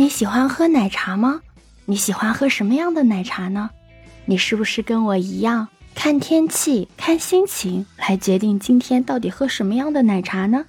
你喜欢喝奶茶吗？你喜欢喝什么样的奶茶呢？你是不是跟我一样，看天气、看心情来决定今天到底喝什么样的奶茶呢？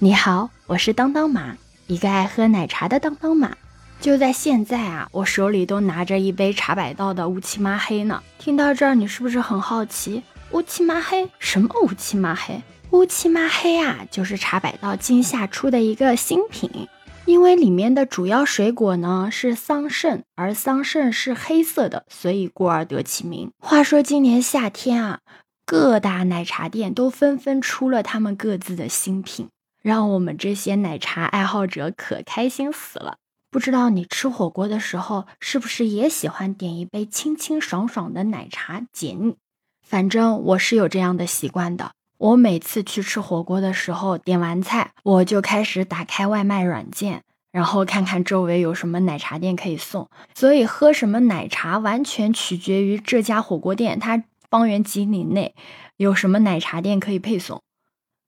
你好，我是当当马，一个爱喝奶茶的当当马。就在现在啊，我手里都拿着一杯茶百道的乌漆麻黑呢。听到这儿，你是不是很好奇？乌漆麻黑？什么乌漆麻黑？乌漆麻黑啊，就是茶百道今夏出的一个新品。因为里面的主要水果呢是桑葚，而桑葚是黑色的，所以故而得其名。话说今年夏天啊，各大奶茶店都纷纷出了他们各自的新品，让我们这些奶茶爱好者可开心死了。不知道你吃火锅的时候是不是也喜欢点一杯清清爽爽的奶茶解腻？反正我是有这样的习惯的。我每次去吃火锅的时候，点完菜我就开始打开外卖软件，然后看看周围有什么奶茶店可以送。所以喝什么奶茶完全取决于这家火锅店它方圆几里内有什么奶茶店可以配送。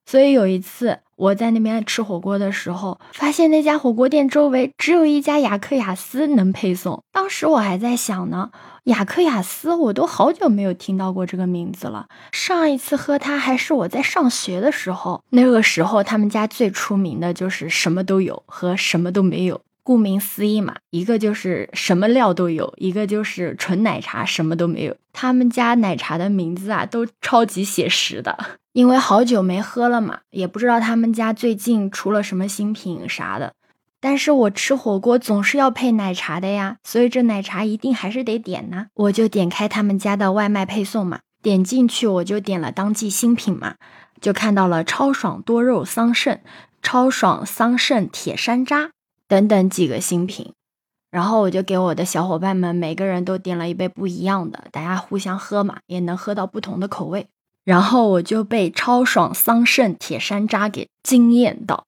所以有一次我在那边吃火锅的时候，发现那家火锅店周围只有一家雅克雅思能配送。当时我还在想呢。雅克雅思，我都好久没有听到过这个名字了。上一次喝它还是我在上学的时候，那个时候他们家最出名的就是什么都有和什么都没有。顾名思义嘛，一个就是什么料都有，一个就是纯奶茶什么都没有。他们家奶茶的名字啊，都超级写实的。因为好久没喝了嘛，也不知道他们家最近出了什么新品啥的。但是我吃火锅总是要配奶茶的呀，所以这奶茶一定还是得点呢。我就点开他们家的外卖配送嘛，点进去我就点了当季新品嘛，就看到了超爽多肉桑葚、超爽桑葚铁山楂等等几个新品，然后我就给我的小伙伴们每个人都点了一杯不一样的，大家互相喝嘛，也能喝到不同的口味。然后我就被超爽桑葚铁山楂给惊艳到。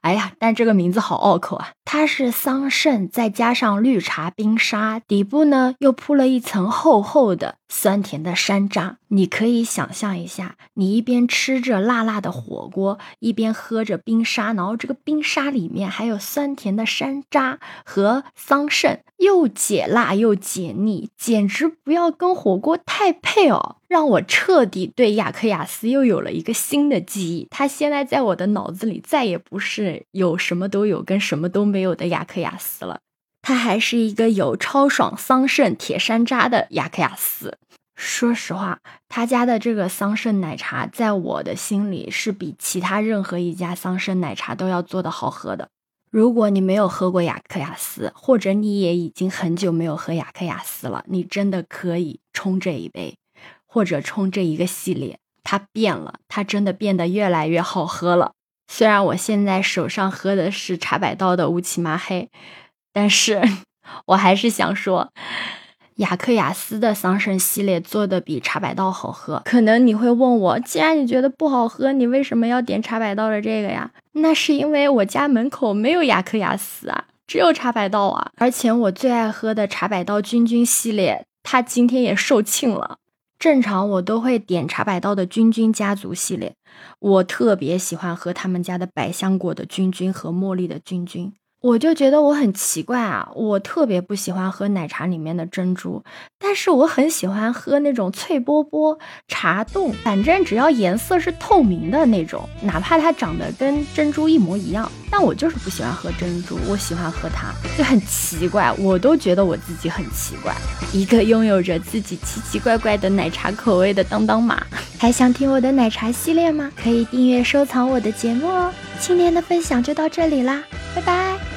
哎呀，但这个名字好拗口啊！它是桑葚再加上绿茶冰沙，底部呢又铺了一层厚厚的酸甜的山楂。你可以想象一下，你一边吃着辣辣的火锅，一边喝着冰沙，然后这个冰沙里面还有酸甜的山楂和桑葚，又解辣又解腻，简直不要跟火锅太配哦！让我彻底对雅克雅思又有了一个新的记忆。它现在在我的脑子里再也不是有什么都有跟什么都没有的雅克雅思了，它还是一个有超爽桑葚铁山楂的雅克雅思。说实话，他家的这个桑葚奶茶在我的心里是比其他任何一家桑葚奶茶都要做的好喝的。如果你没有喝过雅克雅思，或者你也已经很久没有喝雅克雅思了，你真的可以冲这一杯，或者冲这一个系列。它变了，它真的变得越来越好喝了。虽然我现在手上喝的是茶百道的乌漆麻黑，但是我还是想说。雅克雅思的桑葚系列做的比茶百道好喝，可能你会问我，既然你觉得不好喝，你为什么要点茶百道的这个呀？那是因为我家门口没有雅克雅思啊，只有茶百道啊。而且我最爱喝的茶百道君君系列，它今天也售罄了。正常我都会点茶百道的君君家族系列，我特别喜欢喝他们家的百香果的君君和茉莉的君君。我就觉得我很奇怪啊，我特别不喜欢喝奶茶里面的珍珠，但是我很喜欢喝那种脆波波茶冻，反正只要颜色是透明的那种，哪怕它长得跟珍珠一模一样，但我就是不喜欢喝珍珠，我喜欢喝它，就很奇怪，我都觉得我自己很奇怪，一个拥有着自己奇奇怪怪的奶茶口味的当当马，还想听我的奶茶系列吗？可以订阅收藏我的节目哦。今天的分享就到这里啦，拜拜。